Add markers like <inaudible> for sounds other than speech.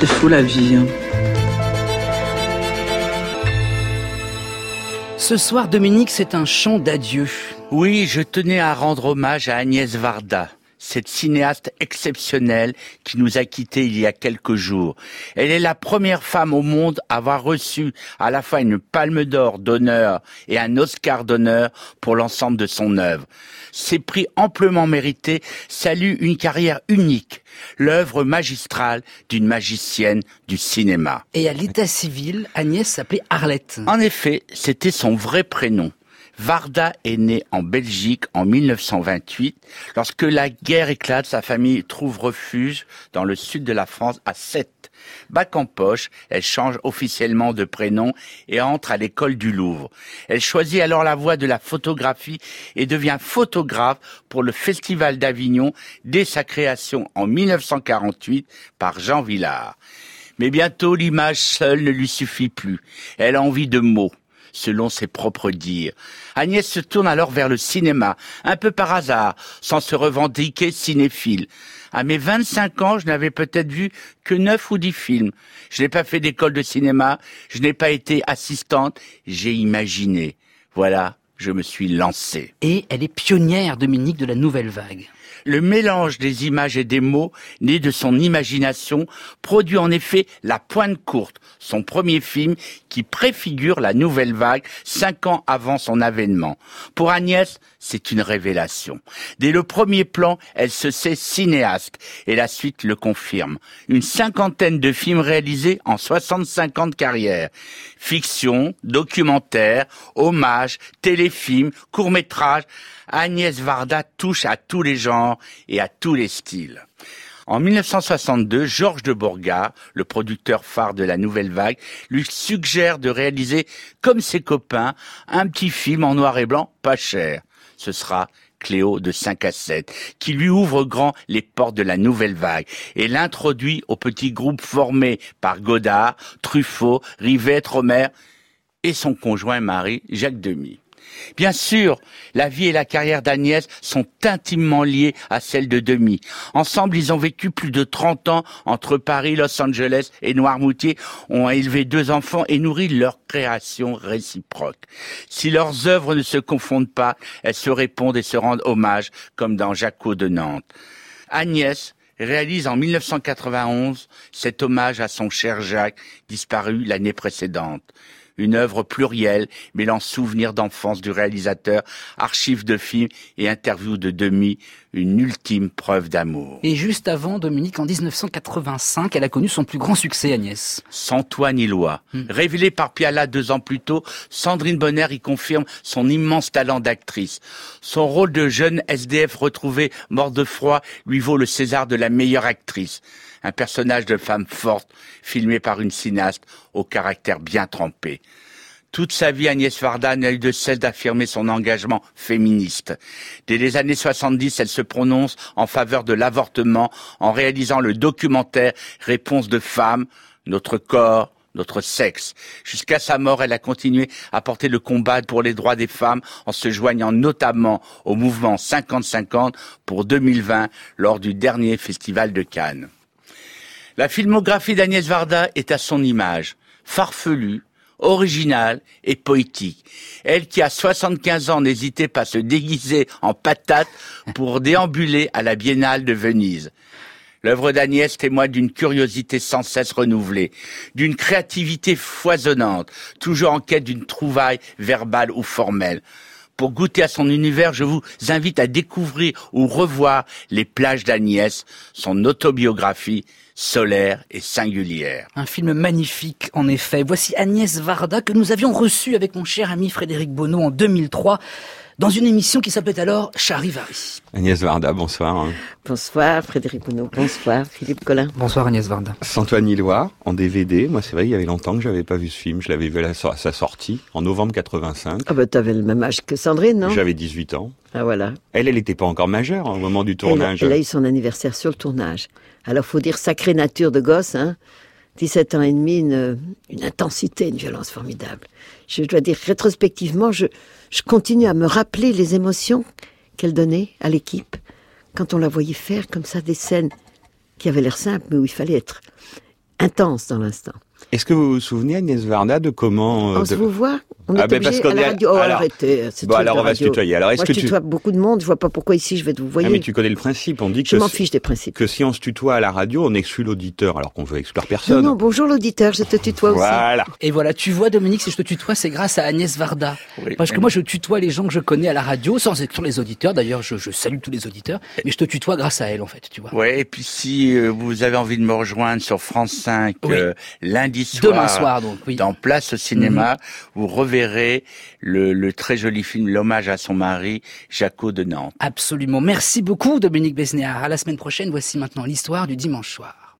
C'est fou la vie. Hein. Ce soir, Dominique, c'est un chant d'adieu. Oui, je tenais à rendre hommage à Agnès Varda cette cinéaste exceptionnelle qui nous a quittés il y a quelques jours. Elle est la première femme au monde à avoir reçu à la fois une palme d'or d'honneur et un Oscar d'honneur pour l'ensemble de son œuvre. Ces prix amplement mérités saluent une carrière unique, l'œuvre magistrale d'une magicienne du cinéma. Et à l'état civil, Agnès s'appelait Arlette. En effet, c'était son vrai prénom. Varda est née en Belgique en 1928. Lorsque la guerre éclate, sa famille trouve refuge dans le sud de la France à Sète. Bac en poche, elle change officiellement de prénom et entre à l'école du Louvre. Elle choisit alors la voie de la photographie et devient photographe pour le Festival d'Avignon dès sa création en 1948 par Jean Villard. Mais bientôt l'image seule ne lui suffit plus. Elle a envie de mots selon ses propres dires. Agnès se tourne alors vers le cinéma, un peu par hasard, sans se revendiquer cinéphile. À mes 25 ans, je n'avais peut-être vu que neuf ou dix films. Je n'ai pas fait d'école de cinéma, je n'ai pas été assistante, j'ai imaginé. Voilà, je me suis lancé. Et elle est pionnière, Dominique, de la nouvelle vague. Le mélange des images et des mots, né de son imagination, produit en effet La Pointe Courte, son premier film qui préfigure la nouvelle vague cinq ans avant son avènement. Pour Agnès, c'est une révélation. Dès le premier plan, elle se sait cinéaste et la suite le confirme. Une cinquantaine de films réalisés en 65 ans de carrière. Fiction, documentaire, hommage, téléfilm, court-métrage. Agnès Varda touche à tous les genres et à tous les styles. En 1962, Georges de Bourgard, le producteur phare de la Nouvelle Vague, lui suggère de réaliser, comme ses copains, un petit film en noir et blanc pas cher. Ce sera Cléo de 5 à 7, qui lui ouvre grand les portes de la nouvelle vague et l'introduit au petit groupe formé par Godard, Truffaut, Rivette, Romer et son conjoint mari Jacques Demy. Bien sûr, la vie et la carrière d'Agnès sont intimement liées à celle de Demi. Ensemble, ils ont vécu plus de 30 ans entre Paris, Los Angeles et Noirmoutier, ont élevé deux enfants et nourri leur création réciproque. Si leurs œuvres ne se confondent pas, elles se répondent et se rendent hommage, comme dans Jaco de Nantes. Agnès réalise en 1991 cet hommage à son cher Jacques, disparu l'année précédente une œuvre plurielle mêlant souvenirs d'enfance du réalisateur, archives de films et interviews de demi, une ultime preuve d'amour. Et juste avant, Dominique, en 1985, elle a connu son plus grand succès, Agnès. Sans toi ni loi. Hmm. Révélée par Piala deux ans plus tôt, Sandrine Bonner y confirme son immense talent d'actrice. Son rôle de jeune SDF retrouvé, mort de froid, lui vaut le César de la meilleure actrice un personnage de femme forte, filmé par une cinéaste au caractère bien trempé. Toute sa vie, Agnès Varda n'a eu de cesse d'affirmer son engagement féministe. Dès les années 70, elle se prononce en faveur de l'avortement en réalisant le documentaire Réponse de femmes, notre corps, notre sexe. Jusqu'à sa mort, elle a continué à porter le combat pour les droits des femmes en se joignant notamment au mouvement 50-50 pour 2020 lors du dernier festival de Cannes. La filmographie d'Agnès Varda est à son image, farfelue, originale et poétique. Elle qui a 75 ans n'hésitait pas à se déguiser en patate pour <laughs> déambuler à la Biennale de Venise. L'œuvre d'Agnès témoigne d'une curiosité sans cesse renouvelée, d'une créativité foisonnante, toujours en quête d'une trouvaille verbale ou formelle. Pour goûter à son univers, je vous invite à découvrir ou revoir Les plages d'Agnès, son autobiographie solaire et singulière. Un film magnifique, en effet. Voici Agnès Varda que nous avions reçue avec mon cher ami Frédéric Bonneau en 2003 dans une émission qui s'appelait alors Charivari. Agnès Varda, bonsoir. Bonsoir Frédéric Bonneau, bonsoir Philippe Collin. Bonsoir Agnès Varda. Santoine Illois, en DVD. Moi, c'est vrai, il y avait longtemps que j'avais pas vu ce film. Je l'avais vu à sa sortie, en novembre 85. Ah bah t'avais le même âge que Sandrine, non? J'avais 18 ans. Ah voilà. Elle, elle n'était pas encore majeure au moment du tournage. Elle, a eu son anniversaire sur le tournage. Alors faut dire sacrée nature de gosse, hein 17 ans et demi, une, une intensité, une violence formidable. Je dois dire, rétrospectivement, je, je continue à me rappeler les émotions qu'elle donnait à l'équipe quand on la voyait faire comme ça des scènes qui avaient l'air simples, mais où il fallait être intense dans l'instant. Est-ce que vous vous souvenez, Agnès Varda, de comment... On de... se vous voit On Ah est ben, obligé parce qu'on à la est radio. Oh, alors- arrêtez, c'est Bon, alors on va se radio. tutoyer. Alors, est-ce Moi, que je tu... tutoie beaucoup de monde, je vois pas pourquoi ici je vais te vous Ah, voyez. mais tu connais le principe. On dit Je que, m'en si- fiche des principes. que si on se tutoie à la radio, on exclut l'auditeur, alors qu'on veut exclure personne. Non, non, bonjour l'auditeur, je te tutoie aussi. Voilà. Et voilà, tu vois Dominique, si je te tutoie, c'est grâce à Agnès Varda. Oui. Parce que moi, je tutoie les gens que je connais à la radio, sans exclure les auditeurs. D'ailleurs, je, je salue tous les auditeurs. Mais je te tutoie grâce à elle, en fait, tu vois. Ouais, et puis si euh, vous avez envie de me rejoindre sur France 5 Oui. euh, lundi soir, Demain soir, donc, oui. Mhm. dans Place au cinéma, vous reverrez le, très joli film L'hommage à son mari, Jaco de Nantes. Absolument. Merci beaucoup, Dominique Besnéard. À la semaine prochaine. Voici maintenant l'histoire du dimanche soir.